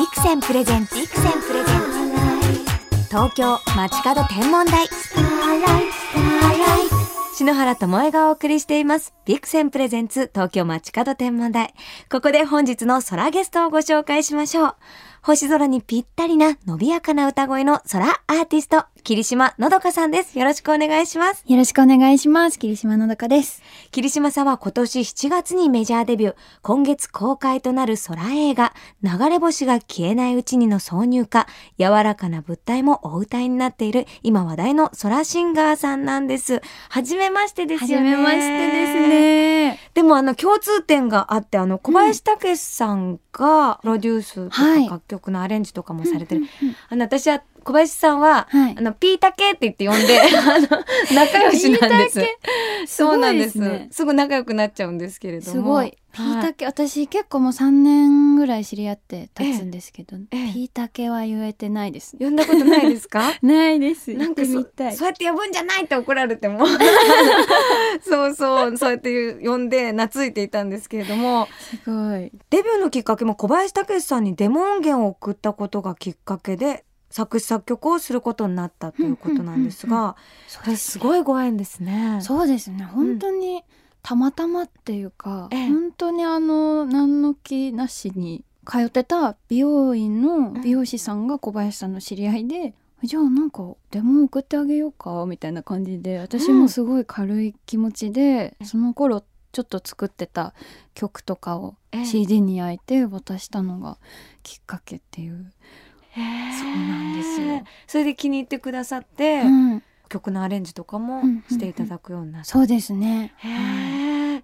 ビクセンプレゼンツビクセンプレゼンツ東京街角天文台篠原智恵がお送りしています。ビクセンプレゼンツ東京街角天文台。ここで本日の空ゲストをご紹介しましょう。星空にぴったりな伸びやかな歌声の空アーティスト、霧島のどかさんです。よろしくお願いします。よろしくお願いします。霧島のどかです。霧島さんは今年7月にメジャーデビュー、今月公開となる空映画、流れ星が消えないうちにの挿入歌、柔らかな物体もお歌いになっている、今話題の空シンガーさんなんです。はじめましてですよね。はじめましてです。ね。でもあの共通点があって、あの小林武史さんがプロデュースとかはい。楽曲のアレンジとかもされてる。あの私は小林さんは、はいあのピータケって言って呼んで、あの仲良しなんです。そうなんですすごいですねすぐ仲良くなっちゃうんですけれども。すごい。ピーはいタケ、私結構もう3年ぐらい知り合って経つんですけど、ええピータケは言えてないですね。呼んだことないですか？ないです。なんかそうやって呼ぶんじゃないって怒られても そうそうそうやって呼んで懐いていたんですけれどもすごい。デビューのきっかけも小林武史さんにデモ音源を送ったことがきっかけで作詞作曲をすることになったということなんですうんうんがそれすごいご縁ですね。そうですね。本当にたまたまっていうか、ええ。本当にあの何の気なしに通ってた美容院の美容師さんが小林さんの知り合いで、じゃあなんかデモ送ってあげようかみたいな感じで私もすごい軽い気持ちで、その頃ちょっと作ってた曲とかをええ。CD に焼いて渡したのがきっかけっていう、へーそうなんですよそれで気に入ってくださって、うん曲のアレンジとかもうんうんうんしていただくようになった。そうですね。へえ。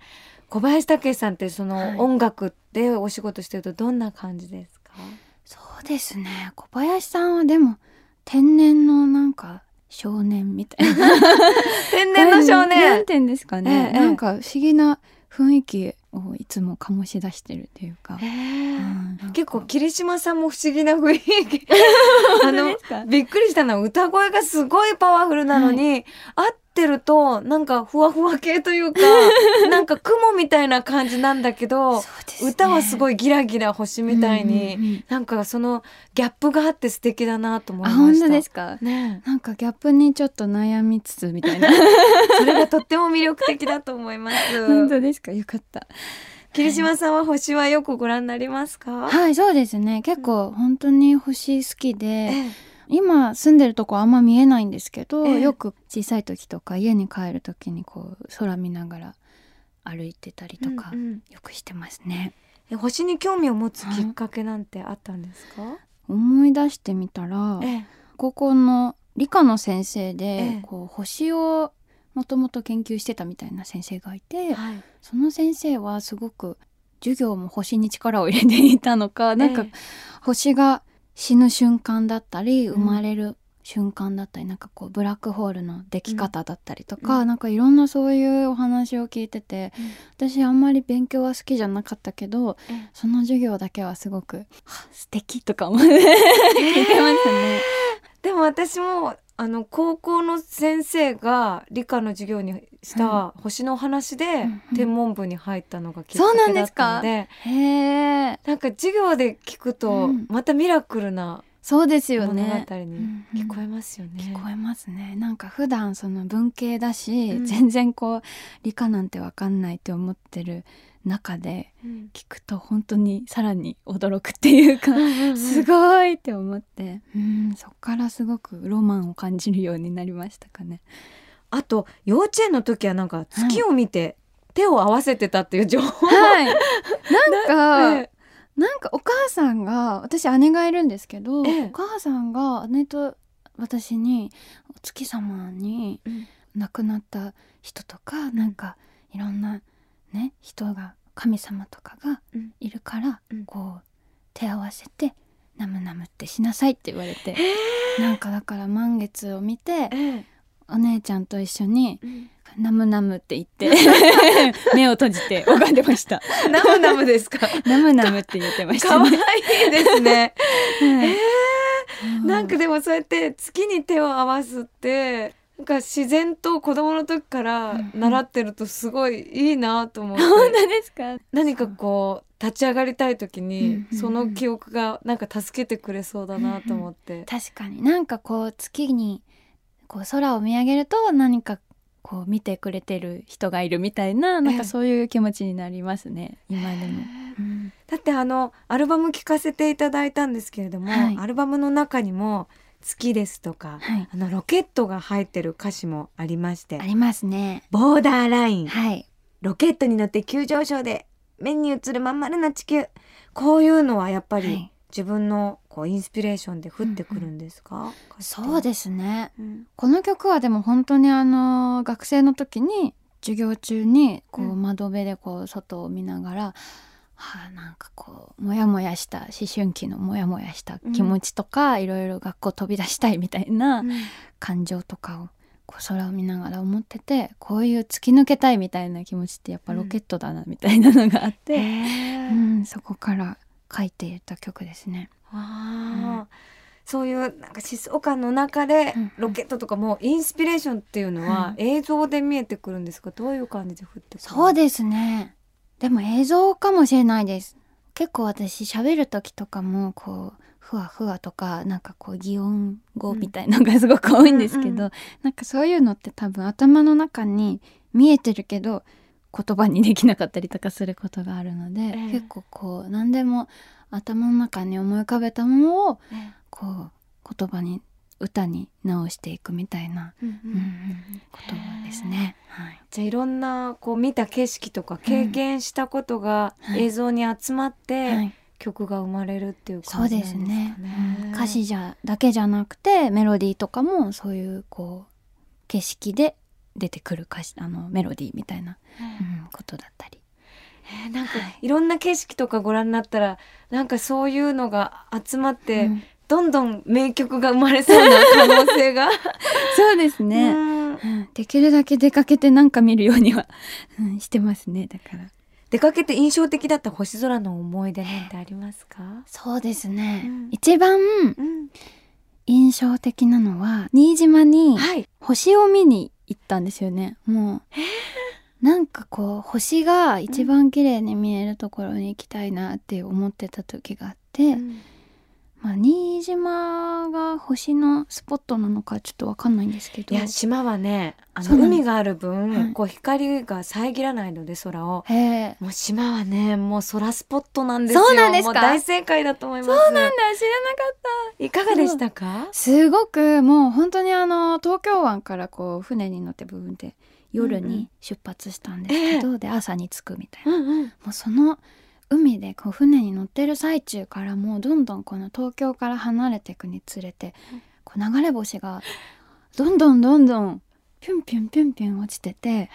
小林武史さんってそはいの音楽でお仕事してるとどんな感じですか？そうですね小林さんはでも天然のなんか少年みたいな 天然の少年。て言うんですかね、ええなんか不思議な雰囲気をいつも醸し出してるっていうか。結構霧島さんも不思議な雰囲気。あのびっくりしたのは歌声がすごいパワフルなのに、合ってるとなんかふわふわ系というか なんか雲みたいな感じなんだけど、ね。歌はすごいギラギラ星みたいに、うんうんうんなんかそのギャップがあって素敵だなと思いあました。本当ですか？ね。えなんかギャップにちょっと悩みつつみたいなそれがとっても魅力的だと思います。本当ですかよかった 桐島さんは星はよくご覧になりますか？はいそうですね。結構本当に星好きで、ええ。今住んでるとこあんま見えないんですけど、ええ。よく小さい時とか家に帰る時にこう空見ながら歩いてたりとか、うんうん。よくしてますね。え星に興味を持つきっかけなんてあったんですか？思い出してみたらええ。高校の理科の先生で、ええ。こう星をもともと研究してたみたいな先生がいて、はい。その先生はすごく授業も星に力を入れていたのかなんかええ星が死ぬ瞬間だったりうん。生まれる瞬間だったり、なんかこうブラックホールの出来方だったりとか、うん。なんかいろんなそういうお話を聞いてて私あんまり勉強は好きじゃなかったけどええ。その授業だけはすごくは素敵とか思って聞いてましたね。でも私もあの高校の先生が理科の授業にした星の話でうんうん。天文部に入ったのがきっかけだったので、へえ。なんか授業で聞くとうん。またミラクルなそうですよ物語ね。に聞こえますよね。聞こえますね。なんか普段その文系だし、うん。全然こう理科なんてわかんないって思ってる中でうん。聞くと本当にさらに驚くっていうか、すごいって思ってうんそっからすごくロマンを感じるようになりましたかね。あと幼稚園の時はなんか月を見て手を合わせてたっていう情報、はい。なんか、えなんかお母さんが私姉がいるんですけど、ええ。お母さんが姉と私にお月様にうん。亡くなった人とか、なんかいろんなね人が神様とかがうん。いるから、うん。こう手合わせてナムナムってしなさいって言われて。えなんかだから満月を見てええ。お姉ちゃんと一緒にうん。ナムナムって言って 目を閉じて拝んでました。ナムナムですか？ナムナムって言ってました可愛ねいですね。はい。えー。なんかでもそうやって月に手を合わすってなんか自然と子供の時から習ってるとすごいいいなと思って、本当ですか？何かこう立ち上がりたい時うんにその記憶がなんか助けてくれそうだなと思って、確かに。なんかこう月にこう空を見上げると何かこう見てくれてる人がいるみたいななんかそういう気持ちになりますね。今でも。うん。だってあのアルバム聴かせていただいたんですけれども、はい。アルバムの中にも「月」ですとか、はい。あのロケットが入ってる歌詞もありまして。ありますね。「ボーダーライン」はい。ロケットに乗って急上昇で目に映るまん丸な地球。こういうのはやっぱりはい。自分のこうインスピレーションで降ってくるんですか、そうですね。うん。この曲はでも本当にあの学生の時に授業中にこううん。窓辺でこう外を見ながら、はあなんかこうモヤモヤした思春期のモヤモヤした気持ちとか、いろいろ学校飛び出したいみたいな感情とかをこう空を見ながら思っててこういう突き抜けたいみたいな気持ちってやっぱロケットだなみたいなのがあって、へー。うんそこから書いていた曲ですね。あ。ーそういうなんか疾走感の中でうんロケットとかもインスピレーションっていうのはは映像で見えてくるんですか？どういう感じで降ってくるそうですね。でも映像かもしれないです。結構私喋る時とかもこうふわふわとかなんかこう擬音語みたいのがすごく多いんですけど、うんうんなんかそういうのって多分頭の中に見えてるけど言葉にできなかったりとかすることがあるので、ええ。結構こう何でも頭の中に思い浮かべたものをねこう言葉に歌に直していくみたいな、うんうん。うんうんことですね。はい。じゃあいろんなこう見た景色とか経験したことがはい映像に集まって、はい。曲が生まれるっていう感じなんですかね。歌詞じゃだけじゃなくてメロディーとかもそういうこう景色で出てくる歌詞あのメロディーみたいな、うんことだったり。えーなんかはいいろんな景色とかご覧になったらなんかそういうのが集まって、うんどんどん名曲が生まれそうな可能性が。そうですね、うん。うんできるだけ出かけてなんか見るようには、うんしてますねだから。出かけて印象的だった星空の思い出なんてありますか？そうですね、うん。一番うん、印象的なのは新島にはい。星を見に行ったんですよね。もうなんかこう星が一番綺麗に見えるところに行きたいなって思ってた時があって、うんまあ、新島が星のスポットなのかちょっとわかんないんですけどいや島はねあの海がある分、はいこう光が遮らないので空を。もう島はねもう空スポットなんですよ。そうなんですか？大正解だと思います。そうなんだ知らなかっいかがでしたか？た？すごくもう本当にあの東京湾からこう船に乗って部分で夜うんうんに出発したんですけど、で朝に着くみたいなうんうん。もうその海でこう船に乗ってる最中からもうどんどんこの東京から離れていくにつれてこう流れ星がどんどんどんどんピュンピュンピュンピュン落ちてて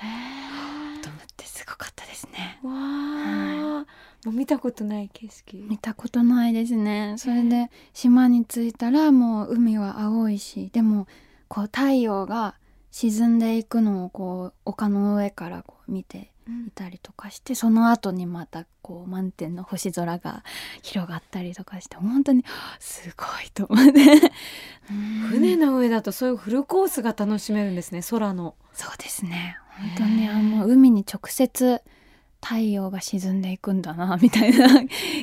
と思ってすごかったですね。わあ、もう見たことない景色。見たことないですね。それで島に着いたらもう海は青いしでもこう太陽が沈んでいくのをこう丘の上からこう見てうんいたりとかしてその後にまたこう満天の星空が広がったりとかして本当にすごいと思って船の上だとそういうフルコースが楽しめるんですね空の。そうですね本当にあの海に直接太陽が沈んでいくんだな みたいな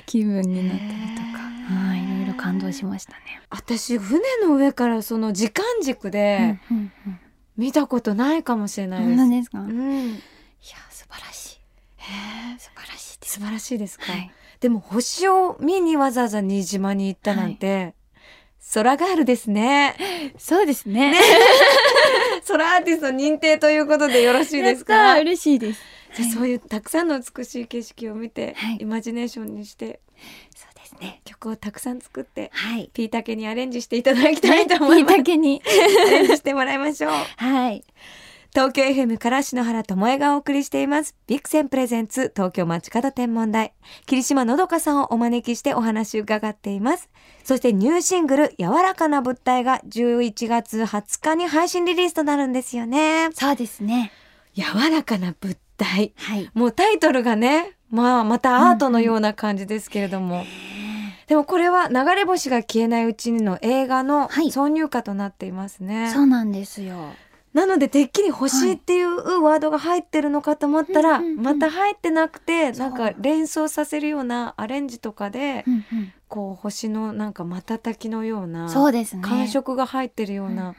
気分になったりとかはいいろいろ感動しましたね。私船の上からその時間軸でうんうんうん見たことないかもしれないです。本当ですか、いうん、や素晴らしい。素晴らしいです素晴らしいですか？はいでも星を見にわざわざ新島に行ったなんて、空ガールですね。そうですね。空アーティスト認定ということでよろしいですか？嬉しいです。じゃあそういうたくさんの美しい景色を見て、はい。イマジネーションにしてそうですね。曲をたくさん作ってはい。ピータケにアレンジしていただきたいと思います。だけに。アレンジしてもらいましょう。はい東京 FM から篠原智恵がお送りしています。ビクセンプレゼンツ東京街角天文台。霧島のどかさんをお招きしてお話伺っています。そしてニューシングル柔らかな物体が11月20日に配信リリースとなるんですよね。そうですね柔らかな物体。はいもうタイトルがね、まあまたアートのような感じですけれども。でもこれは流れ星が消えないうちにの映画のはい挿入歌となっていますね。そうなんですよなのでてっきり星っていうワードが入ってるのかと思ったら、また入ってなくてなんか連想させるようなアレンジとかで、こう星のなんか瞬きのようなそうですね。感触が入ってるような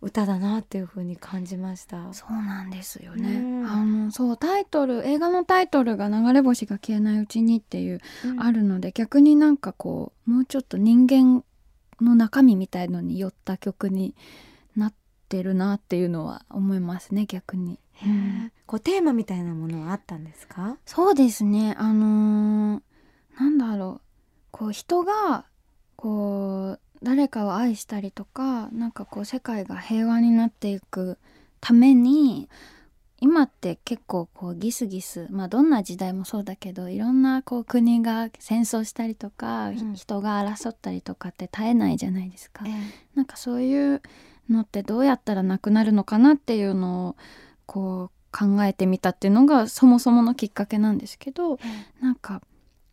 歌だなっていう風に感じました。そうなんですよね。うん。あのそうタイトル映画のタイトルが「流れ星が消えないうちに」っていう、うん。あるので逆になんかこうもうちょっと人間の中身みたいのに寄った曲になってるなっていうのは思いますね逆に。こうテーマみたいなものはあったんですか？そうですねあのーなんだろうこう人がこう誰かを愛したりとかなんかこう世界が平和になっていくために今って結構こうギスギスまあどんな時代もそうだけどいろんなこう国が戦争したりとか、うん人が争ったりとかって絶えないじゃないですか。えなんかそういうのってどうやったらなくなるのかなっていうのをこう考えてみたっていうのがそもそものきっかけなんですけどなんか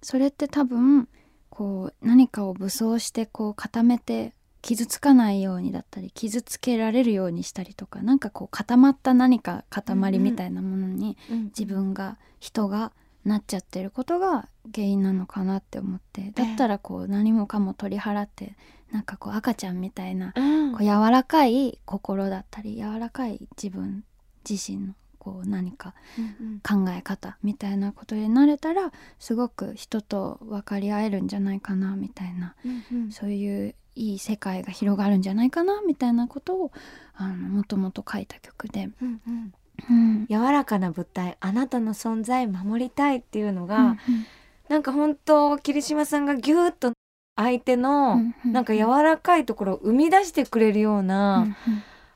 それって多分こう何かを武装してこう固めて傷つかないようにだったり傷つけられるようにしたりとかなんかこう固まった何か塊みたいなものにうん。自分が人がなっちゃってることが原因なのかなって思ってだったらこう何もかも取り払ってなんかこう赤ちゃんみたいなうん。こう柔らかい心だったり柔らかい自分自身のこう何かうん。考え方みたいなことになれたらすごく人と分かり合えるんじゃないかなみたいなうんうん。そういういい世界が広がるんじゃないかなみたいなことをあのもともと書いた曲で、うんうんうん。柔らかな物体あなたの存在守りたいっていうのが、うんなんか本当桐島さんがギューッと相手の、うんうん。なんか柔らかいところを生み出してくれるよううなん。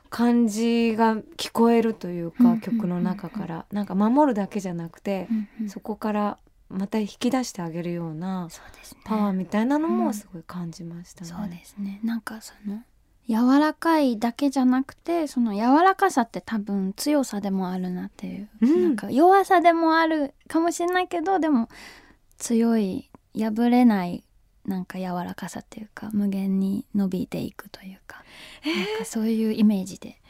感じが聞こえるというか、うんうん曲の中から。なんか守るだけじゃなくて、うんうん。そこからまた引き出してあげるようなパワーみたいなのうん。もすごい感じましたね。そうですね。なんかその柔らかいだけじゃなくてその柔らかさって多分強さでもあるなっていう、うん。なんか弱さでもあるかもしれないけどでも強い破れないなんか柔らかさっていうか無限に伸びていくというか、なんかそういうイメージで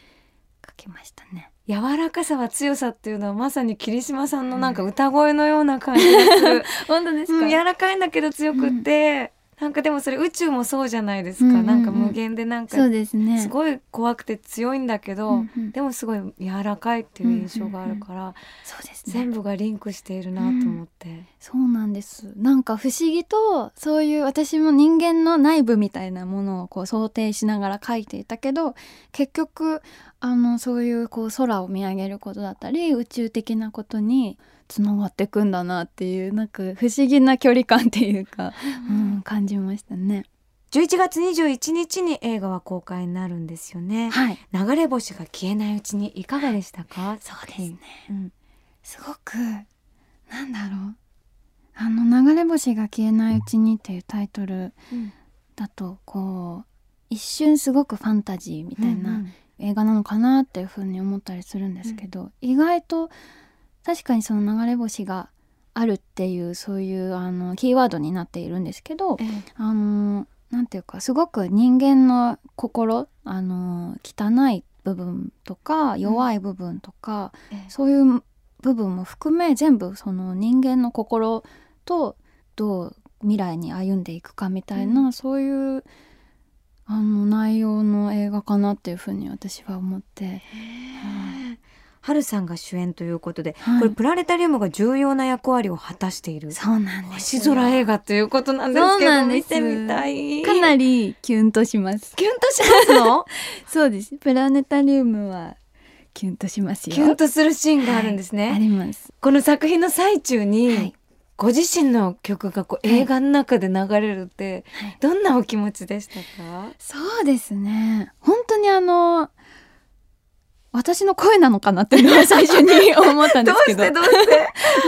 書きましたね。柔らかさは強さっていうのはまさに桐島さんのなんか歌声のような感じがする。本当ですうん、柔らかいんだけど強くって、なんかでもそれ宇宙もそうじゃないですか、うんうんうん。なんか無限でなんかそうですね。すごい怖くて強いんだけど、うんうん。でもすごい柔らかいっていう印象があるから、そうですね。全部がリンクしているなと思って、そうなんです。なんか不思議とそういう私も人間の内部みたいなものをこう想定しながら書いていたけど結局あのそういうこう空を見上げることだったり宇宙的なことにつながっていくんだなっていうなんか不思議な距離感っていうか、うん、感じましたね。11月21日に映画は公開になるんですよね。はい。流れ星が消えないうちにいかがでしたか？そうですね。うん。すごくなんだろう。あの「流れ星が消えないうちに」っていうタイトルうん。だとこう一瞬すごくファンタジーみたいな、うん映画なのかなっていう風に思ったりするんですけど、意外と確かにその流れ星があるっていうそういうあのキーワードになっているんですけどええ。あのなんていうかすごく人間の心あの汚い部分とか弱い部分とか、ええ。そういう部分も含め全部その人間の心とどう未来に歩んでいくかみたいな、うん。そういうあの内容の映画かなっていうふうに私は思って、春さんが主演ということで、はい。これプラネタリウムが重要な役割を果たしている。そうなんです星空映画ということなんですけど見てみたい。かなりキュンとします。キュンとしますの？そうです。プラネタリウムはキュンとしますよ。キュンとするシーンがあるんですね、あります。この作品の最中に、はい。ご自身の曲がこうはい。映画の中で流れるって、はい。どんなお気持ちでしたか？そうですね。本当にあの私の声なのかなっていうのは最初に思ったんですけど。どうして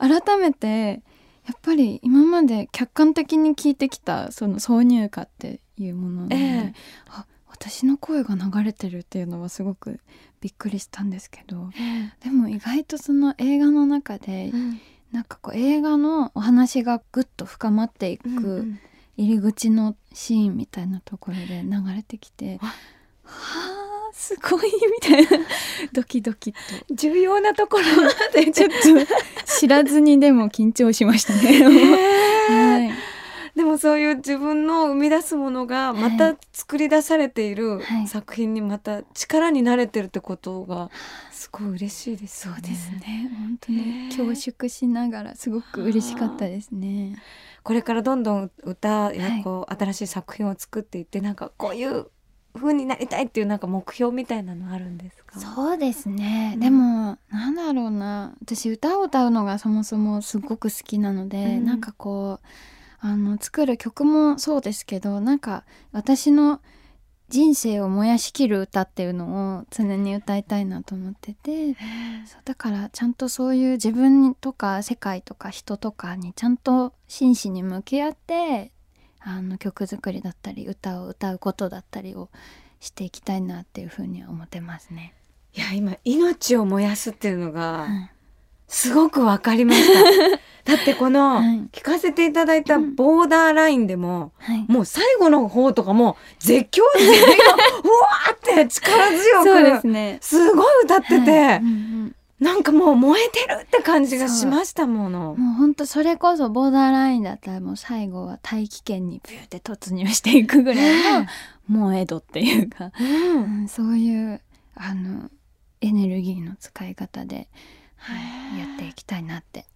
なんか改めてやっぱり今まで客観的に聞いてきたその挿入歌っていうもので、ええ。あ私の声が流れてるっていうのはすごくびっくりしたんですけどでも意外とその映画の中でうん。なんかこう映画のお話がぐっと深まっていく、うんうん。入り口のシーンみたいなところで流れてきてわはあすごいみたいな。ドキドキと。重要なところまでちょっと知らずにでも緊張しましたね。はい。でもそういう自分の生み出すものがまた作り出されているはい。作品にまた力になれてるってことがすごい嬉しいですよね。そうですね。本当にね恐縮しながらすごく嬉しかったですね。これからどんどん歌やはい。こう新しい作品を作っていってなんかこういう風になりたいっていうなんか目標みたいなのあるんですか？そうですね、うん。でもなんだろうな。私歌を歌うのがそもそもすごく好きなので、うん。なんかこうあの作る曲もそうですけどなんか私の人生を燃やしきる歌っていうのを常に歌いたいなと思っててそうだからちゃんとそういう自分とか世界とか人とかにちゃんと真摯に向き合ってあの曲作りだったり歌を歌うことだったりをしていきたいなっていうふうには思ってますね。いや今命を燃やすっていうのがはいすごくわかりました。だってこのはい聞かせていただいたボーダーラインでも、はい、もう最後の方とかも絶叫で うわーって力強くそうですね。すごい歌ってて、はいうんうんなんかもう燃えてるって感じがしましたもの。もう本当それこそボーダーラインだったらもう最後は大気圏にビューって突入していくぐらいの萌え度っていうか、うんうんそういうあのエネルギーの使い方で、はい、やっていきたいなって。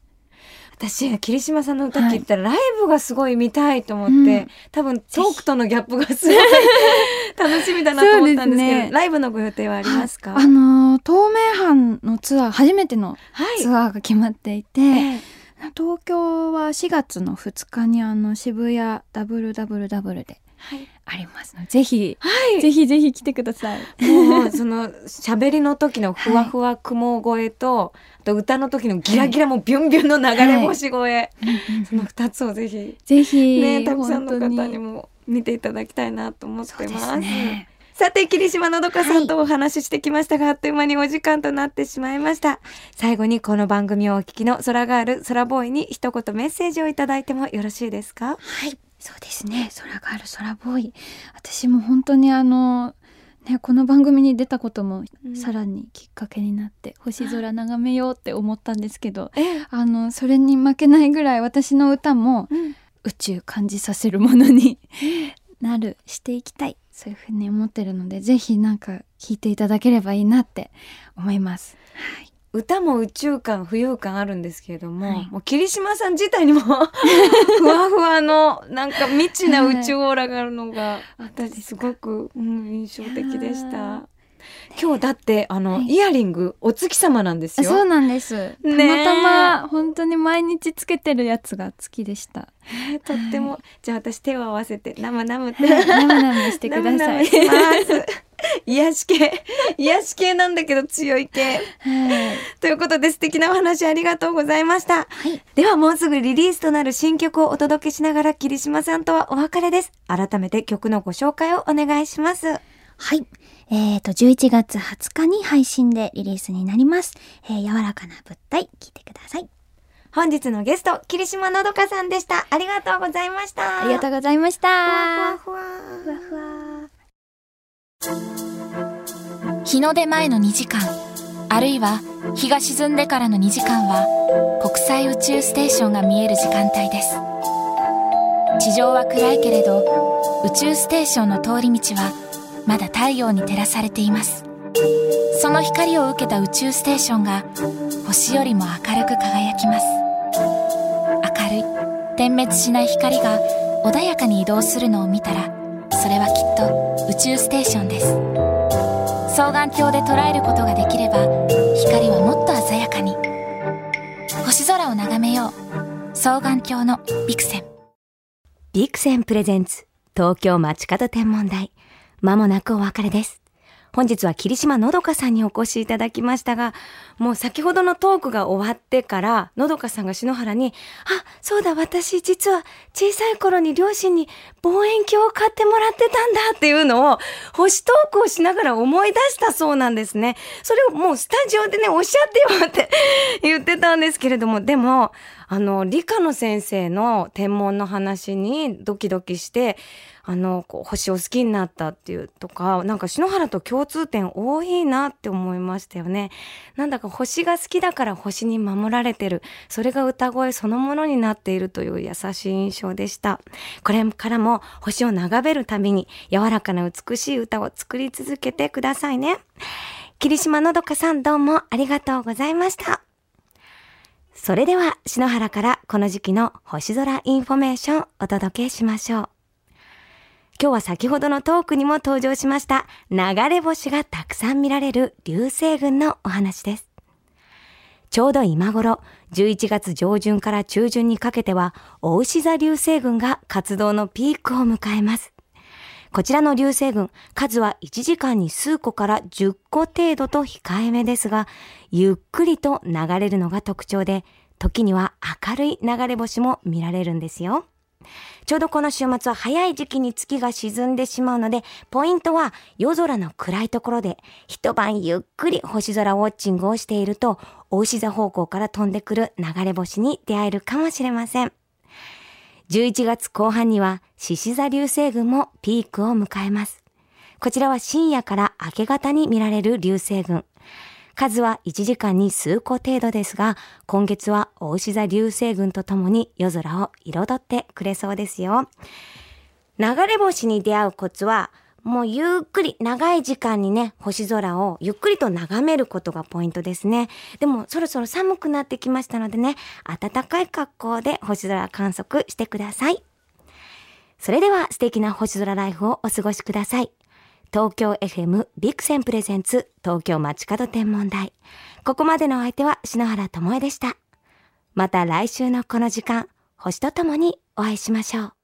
私桐島さんの歌聞い。たらライブがすごい見たいと思って、うん。多分トークとのギャップがすごい 楽しみだなと思ったんですけどね。ライブのご予定はありますか、あの透明版のツアー初めてのはい。ツアーが決まっていて、ええ。東京は4月の2日にあの渋谷 WWW ではい、ありますのでぜひはい。ぜひぜひ来てください。もうその喋りの時のふわふわ雲声と、あと歌の時のギラギラもビュンビュンの流れ星声、その二つをぜひぜひ、ねたくさんの方にも見ていただきたいなと思ってま。す。さて霧島のどかさんとお話ししてきましたが、あっという間にお時間となってしまいました。最後にこの番組をお聞きの空ガール空ボーイに一言メッセージをいただいてもよろしいですか？はい、そうですね。空がある空ボーイ。私も本当にあの。ね、この番組に出たこともうんさらにきっかけになって、星空眺めようって思ったんですけどええ、あのそれに負けないぐらい私の歌もうん宇宙感じさせるものに なるしていきたいそういうふうに思ってるのでぜひなんか聞いていただければいいなって思います。はい、歌も宇宙感浮遊感あるんですけれども、はいもう霧島さん自体にも ふわふわのなんか未知な宇宙オーラがあるのが私すごく、うん、印象的でした。今日だってあの、はいイヤリングお月様なんですよ。あそうなんです。たまたま本当に毎日つけてるやつが好きでした。ねとっても、じゃあ私手を合わせてナムナムってナムナムしてください。ナムナムします。癒し系癒し系なんだけど強い系はい。ということで素敵なお話ありがとうございました。はい。ではもうすぐリリースとなる新曲をお届けしながら霧島さんとはお別れです。改めて曲のご紹介をお願いします。はい。えーと、11月20日に配信でリリースになります。えー柔らかな物体、聞いてください。本日のゲスト、霧島のどかさんでした。ありがとうございました。ありがとうございました。ふわふわふわふわ。日の出前の2時間あるいは日が沈んでからの2時間は国際宇宙ステーションが見える時間帯です。地上は暗いけれど宇宙ステーションの通り道はまだ太陽に照らされています。その光を受けた宇宙ステーションが星よりも明るく輝きます。明るい点滅しない光が穏やかに移動するのを見たらそれはきっと宇宙ステーションです。双眼鏡で捉えることができれば光はもっと鮮やかに。星空を眺めよう。双眼鏡のビクセン。ビクセンプレゼンツ東京街角天文台。まもなくお別れです。本日は霧島のどかさんにお越しいただきましたがもう先ほどのトークが終わってからのどかさんが篠原にあそうだ私実は小さい頃に両親に望遠鏡を買ってもらってたんだっていうのを星トークをしながら思い出したそうなんですね。それをもうスタジオでねおっしゃってよって言ってたんですけれどもでもあの、理科の先生の天文の話にドキドキして、あの、こう星を好きになったっていうとか、なんか篠原と共通点多いなって思いましたよね。なんだか星が好きだから星に守られてる。それが歌声そのものになっているという優しい印象でした。これからも星を眺めるたびに柔らかな美しい歌を作り続けてくださいね。霧島のどかさんどうもありがとうございました。それでは、篠原からこの時期の星空インフォメーションお届けしましょう。今日は先ほどのトークにも登場しました流れ星がたくさん見られる流星群のお話です。ちょうど今頃、11月上旬から中旬にかけては、おうし座流星群が活動のピークを迎えます。こちらの流星群、数は1時間に数個から10個程度と控えめですが、ゆっくりと流れるのが特徴で、時には明るい流れ星も見られるんですよ。ちょうどこの週末は早い時期に月が沈んでしまうので、ポイントは夜空の暗いところで一晩ゆっくり星空ウォッチングをしていると、大牛座方向から飛んでくる流れ星に出会えるかもしれません。11月後半には獅子座流星群もピークを迎えます。こちらは深夜から明け方に見られる流星群。数は1時間に数個程度ですが、今月は大牛座流星群とともに夜空を彩ってくれそうですよ。流れ星に出会うコツは、もうゆっくり長い時間にね、星空をゆっくりと眺めることがポイントですね。でもそろそろ寒くなってきましたのでね、暖かい格好で星空観測してください。それでは素敵な星空ライフをお過ごしください。東京 FM ビクセンプレゼンツ東京街角天文台。ここまでのお相手は篠原智恵でした。また来週のこの時間、星とともにお会いしましょう。